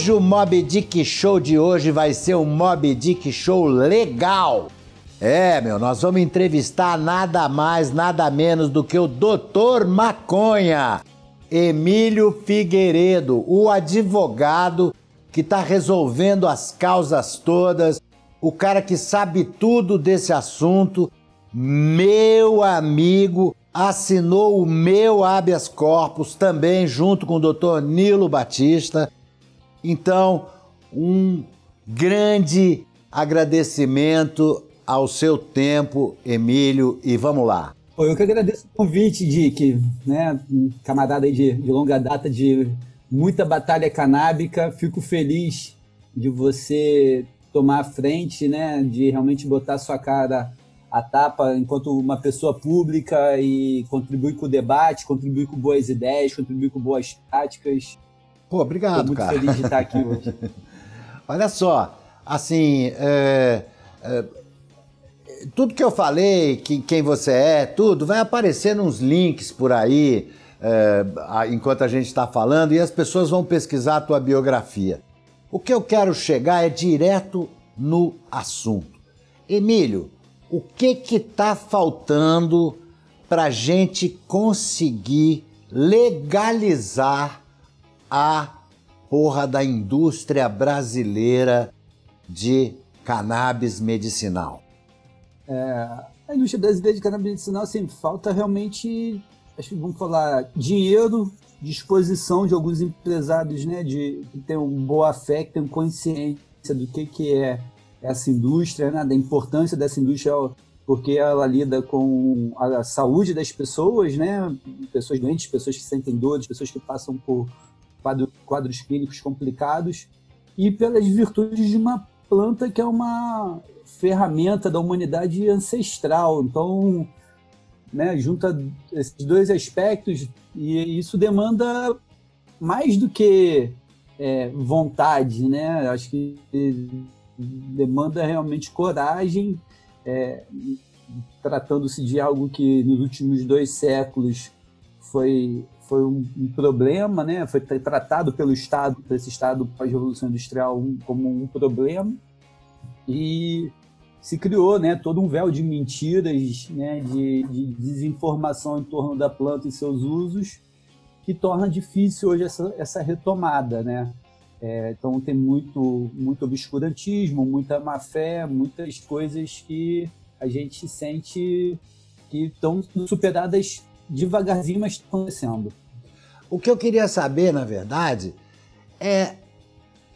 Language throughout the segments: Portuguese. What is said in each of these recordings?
Hoje o Mob Dick Show de hoje vai ser um Mob Dick Show legal. É, meu, nós vamos entrevistar nada mais, nada menos do que o Doutor Maconha, Emílio Figueiredo, o advogado que está resolvendo as causas todas, o cara que sabe tudo desse assunto, meu amigo, assinou o meu habeas corpus também junto com o doutor Nilo Batista. Então, um grande agradecimento ao seu tempo, Emílio, e vamos lá. Eu que agradeço o convite, Dick, né? Camarada de, de longa data, de muita batalha canábica. Fico feliz de você tomar a frente, né? De realmente botar sua cara a tapa enquanto uma pessoa pública e contribuir com o debate, contribuir com boas ideias, contribuir com boas práticas. Pô, obrigado, Estou muito cara. feliz de estar aqui hoje. Olha só, assim, é, é, tudo que eu falei, que, quem você é, tudo, vai aparecer nos links por aí, é, enquanto a gente está falando, e as pessoas vão pesquisar a tua biografia. O que eu quero chegar é direto no assunto. Emílio, o que que está faltando para gente conseguir legalizar a porra da indústria brasileira de cannabis medicinal? É, a indústria brasileira de cannabis medicinal, assim, falta realmente, acho que vamos falar, dinheiro, disposição de alguns empresários, né, de que tenham boa fé, que tenham consciência do que, que é essa indústria, né, da importância dessa indústria, porque ela lida com a saúde das pessoas, né, pessoas doentes, pessoas que sentem dores, pessoas que passam por quadros, clínicos complicados, e pelas virtudes de uma planta que é uma ferramenta da humanidade ancestral. Então, né, junta esses dois aspectos e isso demanda mais do que é, vontade, né? Acho que demanda realmente coragem, é, tratando-se de algo que nos últimos dois séculos foi foi um, um, problema, né? Foi tratado pelo Estado, por esse Estado pós-revolução industrial, um, como um problema e se criou, né, todo um véu de mentiras, né, de, de desinformação em torno da planta e seus usos, que torna difícil hoje essa, essa retomada, né? É, então tem muito, muito obscurantismo, muita má fé, muitas coisas que a gente sente que estão superadas devagarzinho, mas acontecendo. O que eu queria saber, na verdade, é,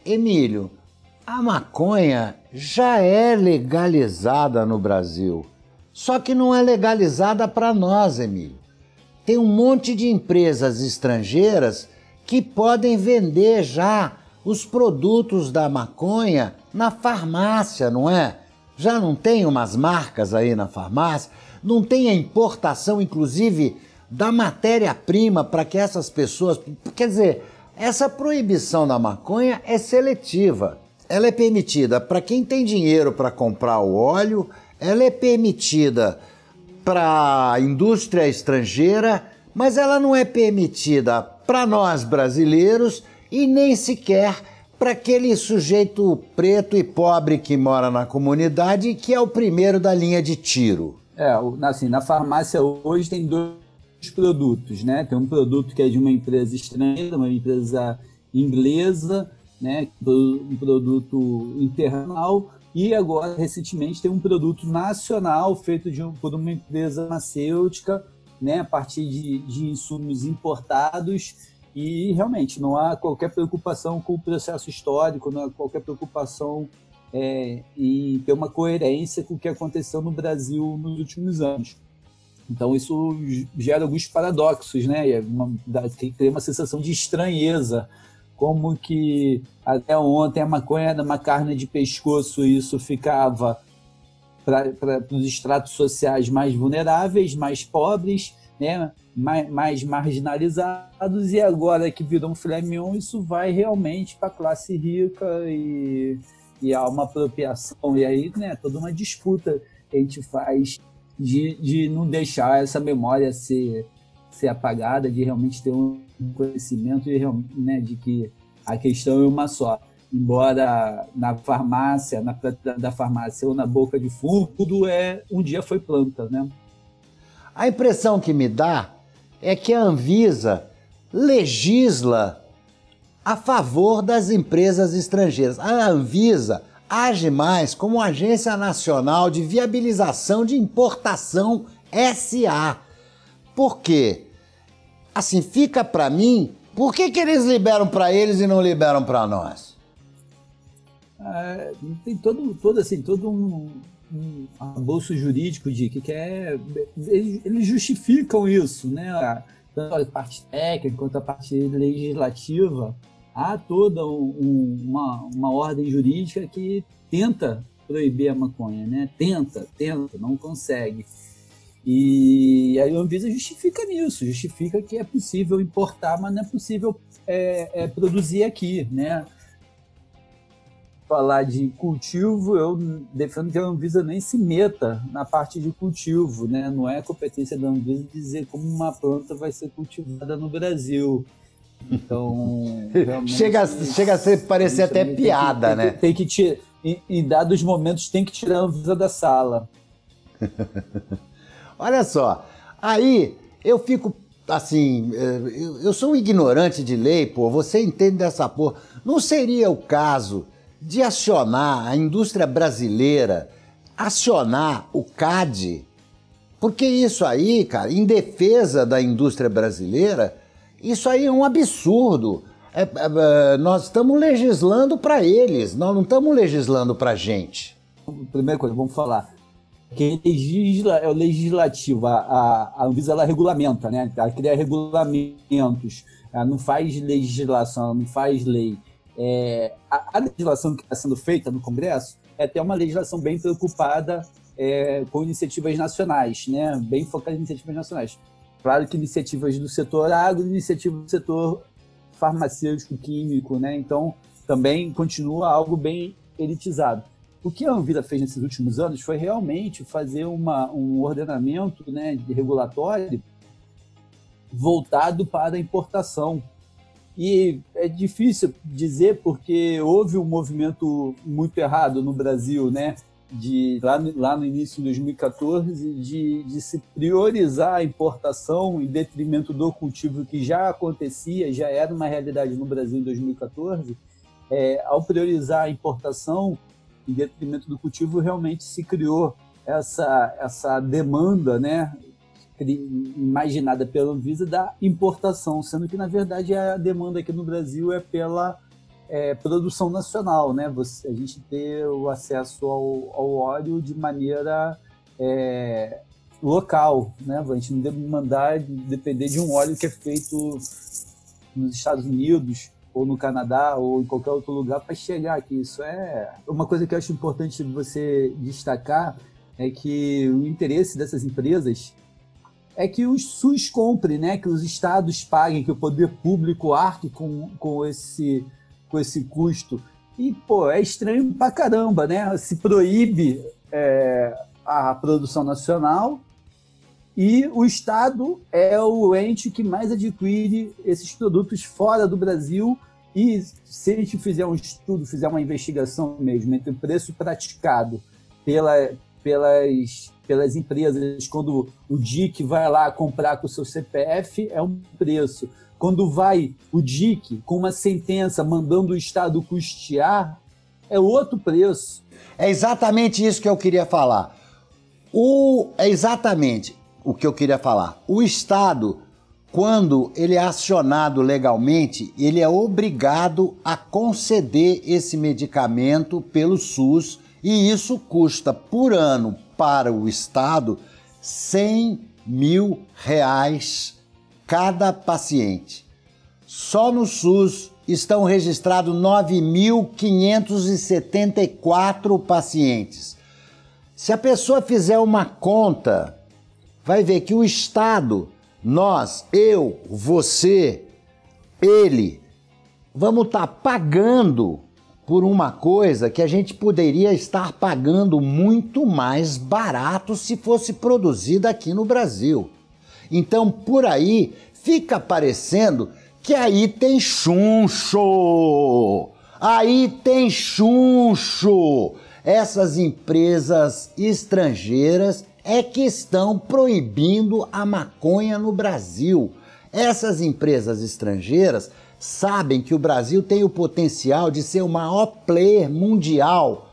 Emílio, a maconha já é legalizada no Brasil, só que não é legalizada para nós, Emílio. Tem um monte de empresas estrangeiras que podem vender já os produtos da maconha na farmácia, não é? Já não tem umas marcas aí na farmácia? Não tem a importação, inclusive, da matéria-prima para que essas pessoas. Quer dizer, essa proibição da maconha é seletiva. Ela é permitida para quem tem dinheiro para comprar o óleo, ela é permitida para a indústria estrangeira, mas ela não é permitida para nós brasileiros e nem sequer para aquele sujeito preto e pobre que mora na comunidade e que é o primeiro da linha de tiro. É, assim, na farmácia hoje tem dois produtos, né? Tem um produto que é de uma empresa estrangeira, uma empresa inglesa, né? Um produto internacional e agora recentemente tem um produto nacional feito de por uma empresa farmacêutica, né? A partir de, de insumos importados e realmente não há qualquer preocupação com o processo histórico, não há qualquer preocupação é, em ter uma coerência com o que aconteceu no Brasil nos últimos anos. Então isso gera alguns paradoxos, né? É uma, cria uma sensação de estranheza, como que até ontem a maconha era uma carne de pescoço e isso ficava para os estratos sociais mais vulneráveis, mais pobres, né? mais, mais marginalizados, e agora que virou um filé mignon, isso vai realmente para a classe rica e, e há uma apropriação, e aí né, toda uma disputa que a gente faz de, de não deixar essa memória ser, ser apagada, de realmente ter um conhecimento de, né, de que a questão é uma só. Embora na farmácia, na da farmácia ou na boca de fumo, tudo é um dia foi planta, né? A impressão que me dá é que a Anvisa legisla a favor das empresas estrangeiras. A Anvisa age mais como Agência Nacional de Viabilização de Importação SA. Por quê? Assim, fica para mim, por que, que eles liberam para eles e não liberam para nós? É, tem todo, todo, assim, todo um, um bolso jurídico de que quer. Eles, eles justificam isso, né? Tanto a parte técnica quanto a parte legislativa há toda um, uma, uma ordem jurídica que tenta proibir a maconha, né? Tenta, tenta, não consegue. E a Anvisa justifica nisso, justifica que é possível importar, mas não é possível é, é, produzir aqui, né? Falar de cultivo, eu defendo que a Anvisa nem se meta na parte de cultivo, né? Não é competência da Anvisa dizer como uma planta vai ser cultivada no Brasil. Então, chega, chega a ser, parecer até piada, tem né? Que, tem que, tem que em, em dados momentos tem que tirar a Anvisa da sala. Olha só, aí eu fico assim, eh, eu sou um ignorante de lei, pô, você entende dessa porra. Não seria o caso de acionar a indústria brasileira, acionar o CAD? Porque isso aí, cara, em defesa da indústria brasileira, isso aí é um absurdo. É, é, é nós estamos legislando para eles, nós não estamos legislando para gente. Primeira coisa, vamos falar. Quem legisla é o legislativo. A, a, a Anvisa ela regulamenta, né? Ela cria regulamentos. Ela não faz legislação, ela não faz lei. É, a, a, legislação que está sendo feita no Congresso é até uma legislação bem preocupada é, com iniciativas nacionais, né? Bem focada em iniciativas nacionais. Claro que iniciativas do setor agro, iniciativas do setor farmacêutico, químico, né? Então, também continua algo bem elitizado. O que a Anvisa fez nesses últimos anos foi realmente fazer uma, um ordenamento né, de regulatório voltado para a importação. E é difícil dizer porque houve um movimento muito errado no Brasil, né? De lá, lá no início de 2014 de, de se priorizar a importação em detrimento do cultivo que já acontecia, já era uma realidade no Brasil em 2014, é, ao priorizar a importação em detrimento do cultivo, realmente se criou essa, essa demanda, né, imaginada pela Anvisa da importação, sendo que na verdade a demanda aqui no Brasil é pela é, produção nacional, né? Você, a gente ter o acesso ao, ao óleo de maneira é, local, né? A gente não mandar depender de um óleo que é feito nos Estados Unidos ou no Canadá ou em qualquer outro lugar para chegar aqui. Isso é uma coisa que eu acho importante você destacar é que o interesse dessas empresas é que os SUS compre, né? Que os estados paguem, que o poder público arque com, com esse com esse custo. E, pô, é estranho pra caramba, né? Se proíbe é, a produção nacional e o Estado é o ente que mais adquire esses produtos fora do Brasil. E se a gente fizer um estudo, fizer uma investigação mesmo entre o preço praticado pela, pelas, pelas empresas, quando o DIC vai lá comprar com o seu CPF, é um preço. Quando vai o DIC com uma sentença mandando o Estado custear, é outro preço. É exatamente isso que eu queria falar. O, é exatamente o que eu queria falar. O Estado, quando ele é acionado legalmente, ele é obrigado a conceder esse medicamento pelo SUS e isso custa por ano para o Estado 100 mil reais cada paciente. Só no SUS estão registrados 9.574 pacientes. Se a pessoa fizer uma conta, vai ver que o Estado, nós, eu, você, ele, vamos estar tá pagando por uma coisa que a gente poderia estar pagando muito mais barato se fosse produzida aqui no Brasil. Então, por aí, fica parecendo que aí tem chuncho. Aí tem chuncho. Essas empresas estrangeiras é que estão proibindo a maconha no Brasil. Essas empresas estrangeiras sabem que o Brasil tem o potencial de ser o maior player mundial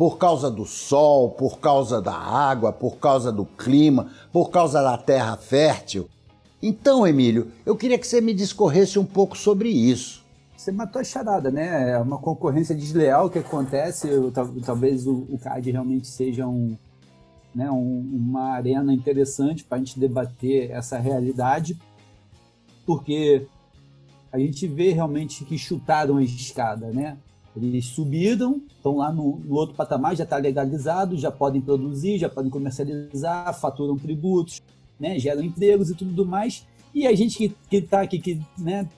por causa do sol, por causa da água, por causa do clima, por causa da terra fértil. Então, Emílio, eu queria que você me discorresse um pouco sobre isso. Você matou a charada, né? É uma concorrência desleal que acontece. Talvez o CAD realmente seja um, né, uma arena interessante para a gente debater essa realidade, porque a gente vê realmente que chutaram a escada, né? Eles subiram, estão lá no, no outro patamar, já está legalizado, já podem produzir, já podem comercializar, faturam tributos, né, geram empregos e tudo mais. E a gente que está aqui, que, né,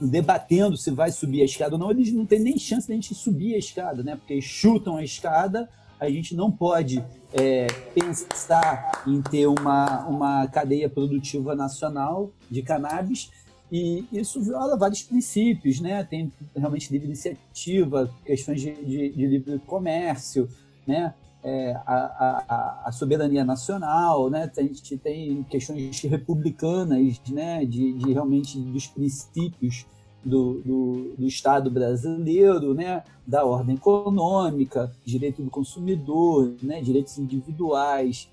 debatendo se vai subir a escada ou não, eles não têm nem chance de a gente subir a escada, né? Porque chutam a escada, a gente não pode é, pensar em ter uma, uma cadeia produtiva nacional de cannabis e isso viola vários princípios, né? Tem realmente livre iniciativa, questões de, de, de livre comércio, né? é, a, a, a, soberania nacional, né? A gente tem questões republicanas, né? De, de realmente dos princípios do, do, do, Estado brasileiro, né? Da ordem econômica, direito do consumidor, né? Direitos individuais.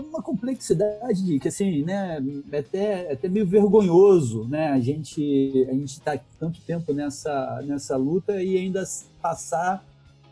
Uma complexidade que assim, né? É até, é até meio vergonhoso, né? A gente a gente está tanto tempo nessa nessa luta e ainda passar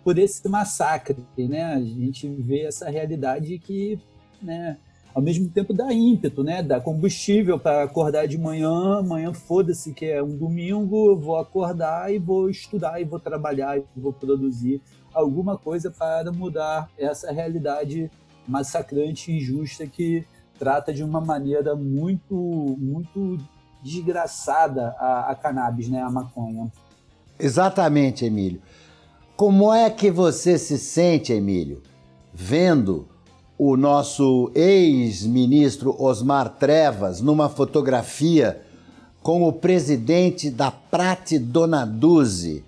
por esse massacre, né? A gente vê essa realidade que, né, ao mesmo tempo dá ímpeto, né? Dá combustível para acordar de manhã, amanhã foda-se que é um domingo, eu vou acordar e vou estudar e vou trabalhar e vou produzir alguma coisa para mudar essa realidade massacrante e injusta que trata de uma maneira muito muito desgraçada a, a cannabis, né, a maconha. Exatamente, Emílio. Como é que você se sente, Emílio, vendo o nosso ex-ministro Osmar Trevas numa fotografia com o presidente da Prate Donaduzzi,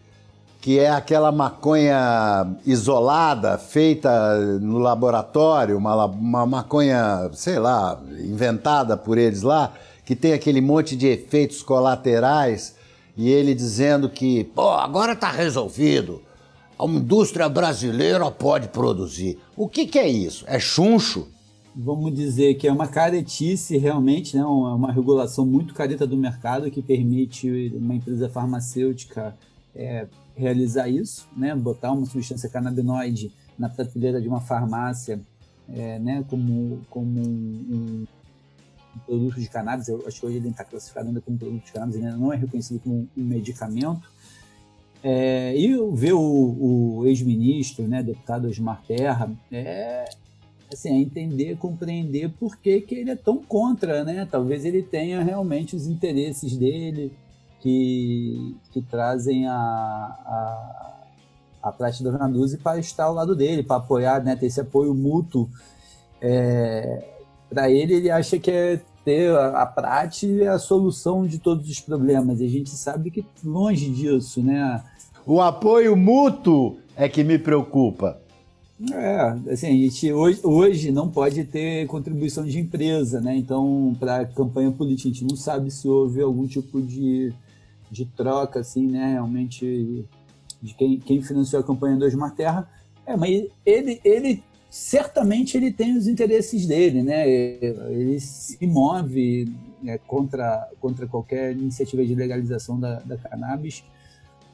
que é aquela maconha isolada, feita no laboratório, uma, uma maconha, sei lá, inventada por eles lá, que tem aquele monte de efeitos colaterais, e ele dizendo que, pô, agora tá resolvido a indústria brasileira pode produzir. O que, que é isso? É chuncho? Vamos dizer que é uma caretice realmente, né? uma regulação muito careta do mercado que permite uma empresa farmacêutica é, realizar isso, né? botar uma substância canabinoide na prateleira de uma farmácia é, né? como, como um, um, produto de cannabis, eu acho que hoje ele está classificado ainda como produto de cannabis, ainda não é reconhecido como um medicamento, é, e ver o, o ex-ministro, né, deputado Osmar Terra, é, assim, é entender, compreender por que, que ele é tão contra, né? Talvez ele tenha realmente os interesses dele que, que trazem a, a, a Praça da Nanduzzi para estar ao lado dele, para apoiar, né, ter esse apoio mútuo. É, para ele, ele acha que é ter a, a prática é a solução de todos os problemas. E a gente sabe que longe disso, né? O apoio mútuo é que me preocupa. É, assim, a gente hoje, hoje não pode ter contribuição de empresa, né? Então, para campanha política, a gente não sabe se houve algum tipo de, de troca, assim, né? Realmente, de quem, quem financiou a campanha do Osmar Terra. É, mas ele, ele certamente ele tem os interesses dele, né? Ele se move né, contra, contra qualquer iniciativa de legalização da, da cannabis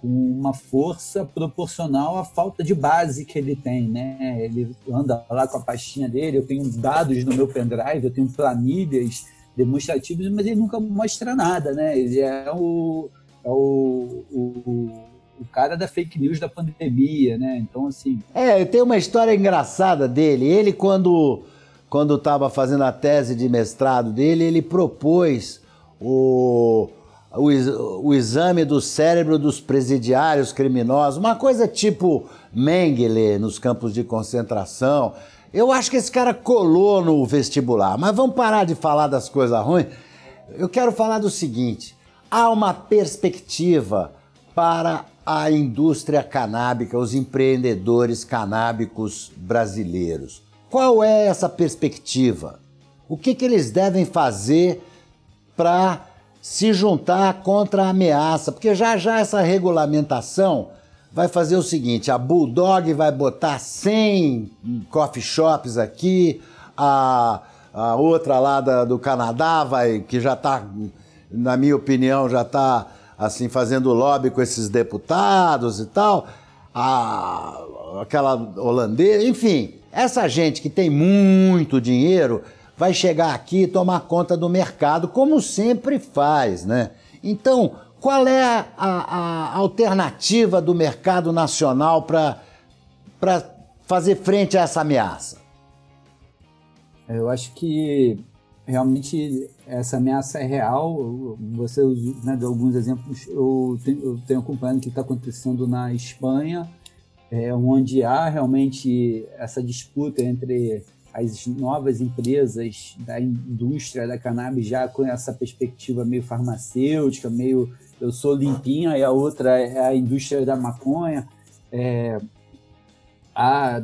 com uma força proporcional à falta de base que ele tem, né? Ele anda lá com a pastinha dele, eu tenho dados no meu pendrive, eu tenho planilhas demonstrativas, mas ele nunca mostra nada, né? Ele é o, é o, o, o cara da fake news da pandemia, né? Então, assim... É, tem uma história engraçada dele. Ele, quando quando estava fazendo a tese de mestrado dele, ele propôs o o, o exame do cérebro dos presidiários criminosos, uma coisa tipo Mengele nos campos de concentração. Eu acho que esse cara colou no vestibular. Mas vamos parar de falar das coisas ruins. Eu quero falar do seguinte: há uma perspectiva para a indústria canábica, os empreendedores canábicos brasileiros. Qual é essa perspectiva? O que, que eles devem fazer para se juntar contra a ameaça? Porque já já essa regulamentação vai fazer o seguinte: a Bulldog vai botar 100 coffee shops aqui, a, a outra lá da, do Canadá vai, que já está, na minha opinião, já está assim fazendo lobby com esses deputados e tal, a, aquela holandesa, enfim, essa gente que tem muito dinheiro vai chegar aqui e tomar conta do mercado, como sempre faz, né? Então, qual é a, a, alternativa do mercado nacional para fazer frente a essa ameaça? Eu acho que realmente essa ameaça é real. Você né, deu alguns exemplos. Eu tenho, eu tenho acompanhado o que está acontecendo na Espanha, é, onde há realmente essa disputa entre as novas empresas da indústria da cannabis já com essa perspectiva meio farmacêutica, meio eu sou limpinha e a outra é a indústria da maconha. É,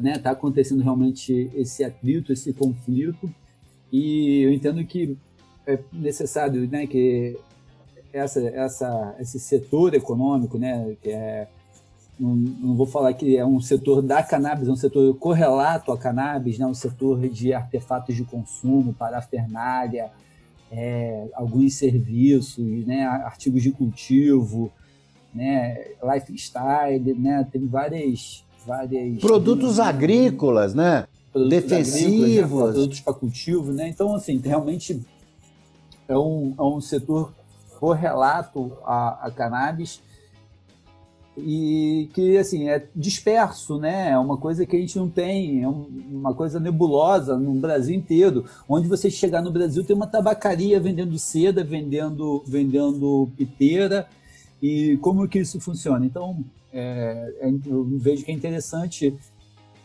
né, tá acontecendo realmente esse atrito, esse conflito e eu entendo que é necessário né, que essa, essa, esse setor econômico, né, que é não, não, vou falar que é um setor da cannabis, é um setor correlato à cannabis, né? um setor de artefatos de consumo, parafernália, é, alguns serviços, né? artigos de cultivo, né? lifestyle, né? tem várias... várias produtos agrícolas, né? Produtos Defensivos. Né? Produtos para cultivo. Né? Então, assim, realmente é um, é um setor correlato à, à cannabis, e que assim é disperso, né? É uma coisa que a gente não tem, é uma coisa nebulosa no Brasil inteiro. Onde você chegar no Brasil tem uma tabacaria vendendo seda, vendendo vendendo piteira e como que isso funciona? Então é, é eu vejo que é interessante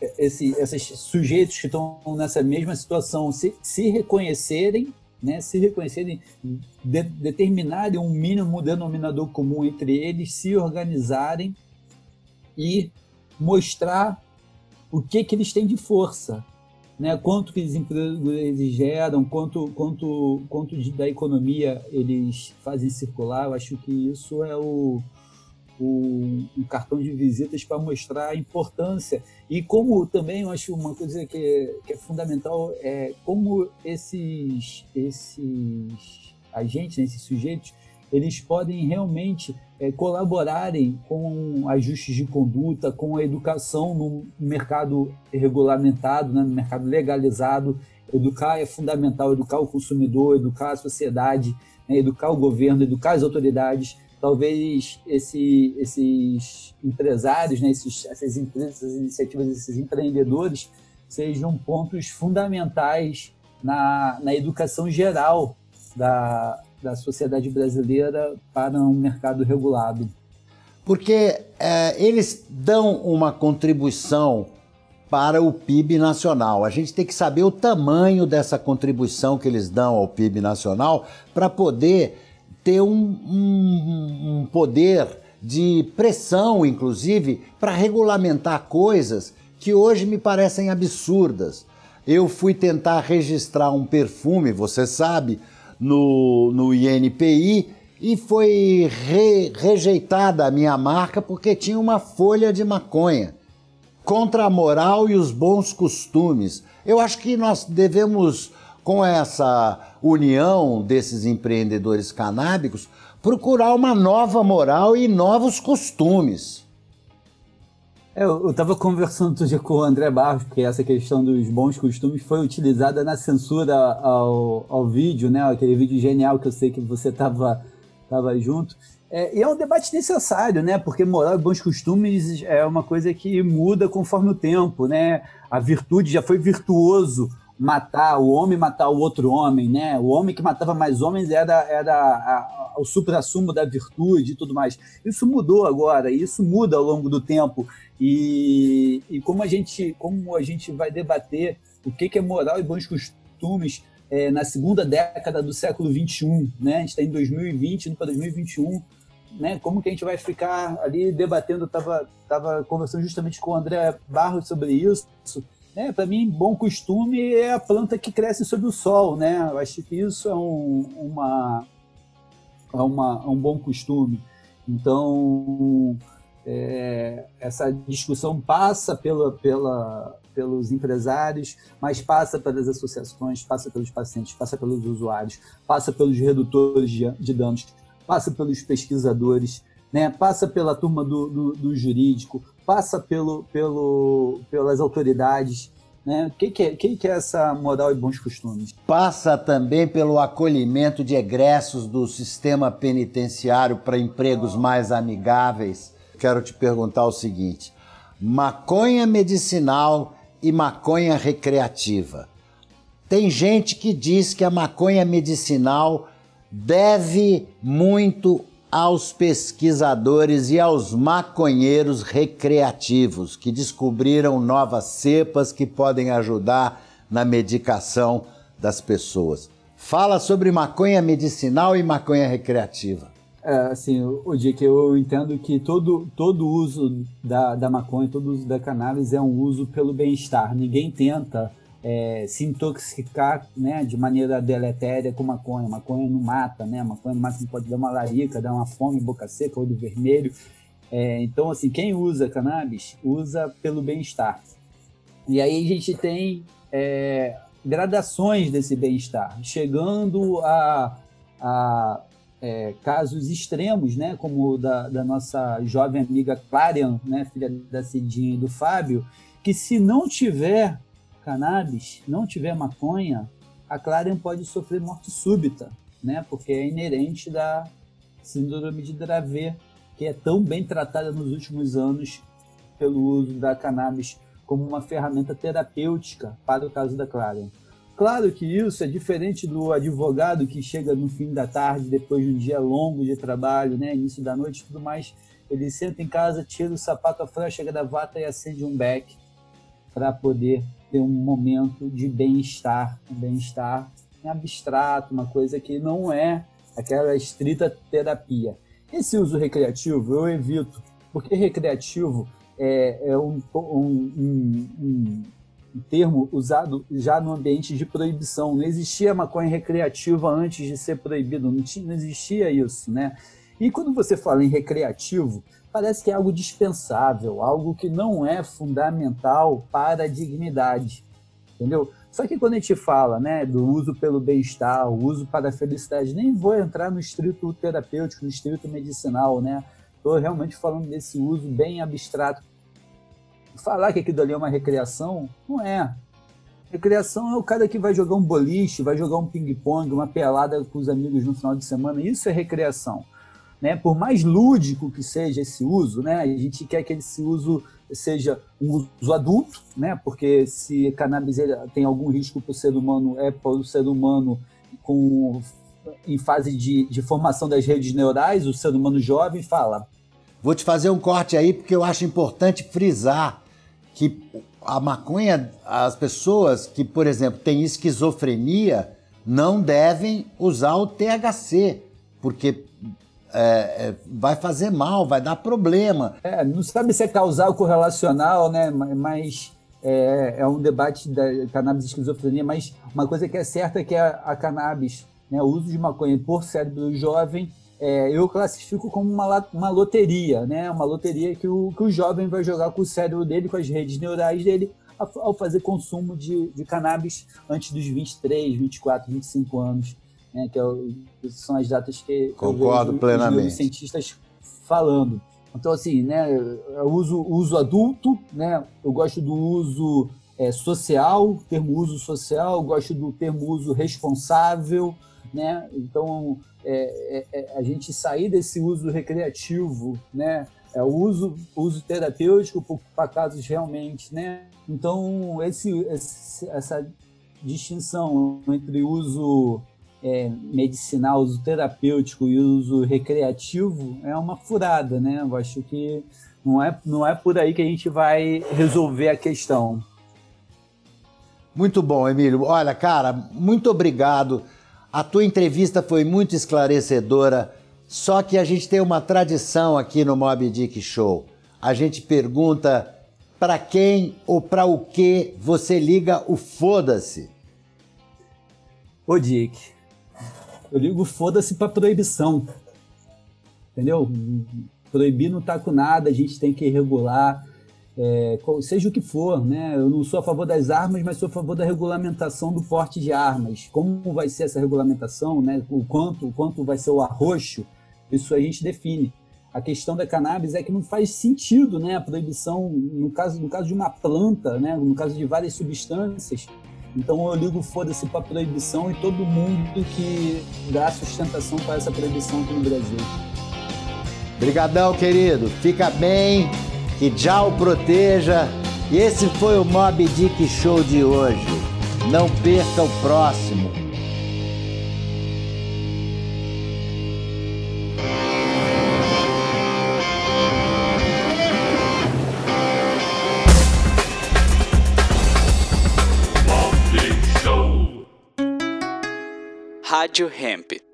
esse, esses sujeitos que estão nessa mesma situação se, se reconhecerem né, se reconhecerem, de, determinarem um mínimo denominador comum entre eles, se organizarem e mostrar o que, que eles têm de força, né? quanto que eles, eles geram, quanto, quanto, quanto da economia eles fazem circular. Eu acho que isso é o, o, um cartão de visitas para mostrar a importância. E como também eu acho uma coisa que é, que é fundamental é como esses, esses agentes, esses sujeitos, eles podem realmente é, colaborarem com ajustes de conduta, com a educação no mercado regulamentado, né, no mercado legalizado. Educar é fundamental, educar o consumidor, educar a sociedade, né, educar o governo, educar as autoridades talvez esse, esses empresários, né, esses, essas empresas, essas iniciativas, esses empreendedores sejam pontos fundamentais na, na educação geral da, da sociedade brasileira para um mercado regulado. Porque é, eles dão uma contribuição para o PIB nacional. A gente tem que saber o tamanho dessa contribuição que eles dão ao PIB nacional para poder ter um, um, um poder de pressão, inclusive, para regulamentar coisas que hoje me parecem absurdas. Eu fui tentar registrar um perfume, você sabe, no, no INPI e foi re, rejeitada a minha marca porque tinha uma folha de maconha contra a moral e os bons costumes. Eu acho que nós devemos com essa união desses empreendedores canábicos, procurar uma nova moral e novos costumes. Eu estava conversando dia com o André Barros, porque essa questão dos bons costumes foi utilizada na censura ao, ao vídeo, né? Aquele vídeo genial que eu sei que você estava tava junto. É, e é um debate necessário, né? Porque moral e bons costumes é uma coisa que muda conforme o tempo, né? A virtude já foi virtuoso matar o homem matar o outro homem, né? O homem que matava mais homens era, era a, a, o supra-sumo da virtude e tudo mais. Isso mudou agora, isso muda ao longo do tempo. E, e como, a gente, como a gente vai debater o que, que é moral e bons costumes é, na segunda década do século XXI, né? A gente está em 2020, indo para 2021, né? Como que a gente vai ficar ali debatendo? Estava tava conversando justamente com o André Barros sobre isso. Né? Para mim, bom costume é a planta que cresce sob o sol, né? Eu acho que isso é um, uma, é uma, é um bom costume. Então, é, essa discussão passa pela, pela, pelos empresários, mas passa pelas associações, passa pelos pacientes, passa pelos usuários, passa pelos redutores de, de danos, passa pelos pesquisadores, né? passa pela turma do, do, do jurídico, passa pelo, pelo, pelas autoridades. Né? O que, que, é, que, que é essa moral e bons costumes? Passa também pelo acolhimento de egressos do sistema penitenciário para empregos mais amigáveis. Quero te perguntar o seguinte: maconha medicinal e maconha recreativa. Tem gente que diz que a maconha medicinal deve muito aos pesquisadores e aos maconheiros recreativos que descobriram novas cepas que podem ajudar na medicação das pessoas. Fala sobre maconha medicinal e maconha recreativa. É, assim, o Dick, eu entendo que todo, todo uso da, da maconha, todo uso da cannabis é um uso pelo bem-estar. Ninguém tenta é, se intoxicar né, de maneira deletéria com maconha. Maconha não mata, né? Maconha no máximo pode dar uma larica, dar uma fome, boca seca, olho vermelho. É, então, assim, quem usa cannabis, usa pelo bem-estar. E aí a gente tem é, gradações desse bem-estar, chegando a, a é, casos extremos, né, como o da, da, nossa jovem amiga Clarion, né, filha da Cidinha e do Fábio, que se não tiver cannabis, não tiver maconha, a Clarion pode sofrer morte súbita, né, porque é inerente da síndrome de Dravet, que é tão bem tratada nos últimos anos pelo uso da cannabis como uma ferramenta terapêutica para o caso da Clarion. Claro que isso é diferente do advogado que chega no fim da tarde, depois de um dia longo de trabalho, né, início da noite e tudo mais. Ele senta em casa, tira o sapato, a chega da vata e acende um beck para poder ter um momento de bem-estar, um bem-estar abstrato, uma coisa que não é aquela estrita terapia. Esse uso recreativo eu evito, porque recreativo é, é um, um, um, um termo usado já no ambiente de proibição. Não existia maconha recreativa antes de ser proibido, não, tinha, não existia isso, né? E quando você fala em recreativo, parece que é algo dispensável, algo que não é fundamental para a dignidade, entendeu? Só que quando a gente fala né, do uso pelo bem-estar, o uso para a felicidade, nem vou entrar no estrito terapêutico, no estrito medicinal, né? Estou realmente falando desse uso bem abstrato falar que aquilo ali é uma recreação, não é. Recreação é o cara que vai jogar um boliche, vai jogar um ping-pong, uma pelada com os amigos no final de semana. Isso é recreação. Né? Por mais lúdico que seja esse uso, né? a gente quer que esse uso seja um uso adulto, né? porque se cannabis tem algum risco para o ser humano, é para o ser humano com, em fase de, de formação das redes neurais, o ser humano jovem fala. Vou te fazer um corte aí porque eu acho importante frisar que a maconha, as pessoas que, por exemplo, têm esquizofrenia, não devem usar o THC, porque é, é, vai fazer mal, vai dar problema. É, não sabe se é causal ou correlacional, né? Mas é, é, um debate da cannabis e esquizofrenia, mas uma coisa que é certa é que a, a cannabis, né, o uso de maconha por cérebro jovem é, eu classifico como uma, uma loteria, né? Uma loteria que o, que o jovem vai jogar com o cérebro dele, com as redes neurais dele, ao fazer consumo de, de cannabis antes dos 23, 24, 25 anos, né? Que, é são as datas que Concordo eu vejo plenamente. os cientistas falando. Então, assim, né? Eu uso uso adulto, né? Eu gosto do uso é, social, termo uso social, eu gosto do termo uso responsável, né? Então, é, é, é, a gente sair desse uso recreativo, né? É o uso, uso terapêutico para casos realmente, né? Então, esse, esse, essa distinção entre uso é, medicinal, uso terapêutico e uso recreativo é uma furada, né? Eu acho que não é, não é por aí que a gente vai resolver a questão. Muito bom, Emílio. Olha, cara, muito obrigado. A tua entrevista foi muito esclarecedora. Só que a gente tem uma tradição aqui no Mob Dick Show. A gente pergunta para quem ou para o que você liga o foda-se. Ô Dick, eu ligo foda-se para proibição. Entendeu? Proibir não tá com nada, a gente tem que regular é, seja o que for, né? Eu não sou a favor das armas, mas sou a favor da regulamentação do porte de armas. Como vai ser essa regulamentação, né? O quanto, o quanto vai ser o arroxo, isso a gente define. A questão da cannabis é que não faz sentido, né? A proibição no caso, no caso de uma planta, né? No caso de várias substâncias. Então eu ligo foda-se para proibição e todo mundo que dá sustentação para essa proibição aqui no Brasil. Obrigadão, querido. Fica bem que já o proteja. E esse foi o Mob Dick Show de hoje. Não perca o próximo. Rádio Hemp.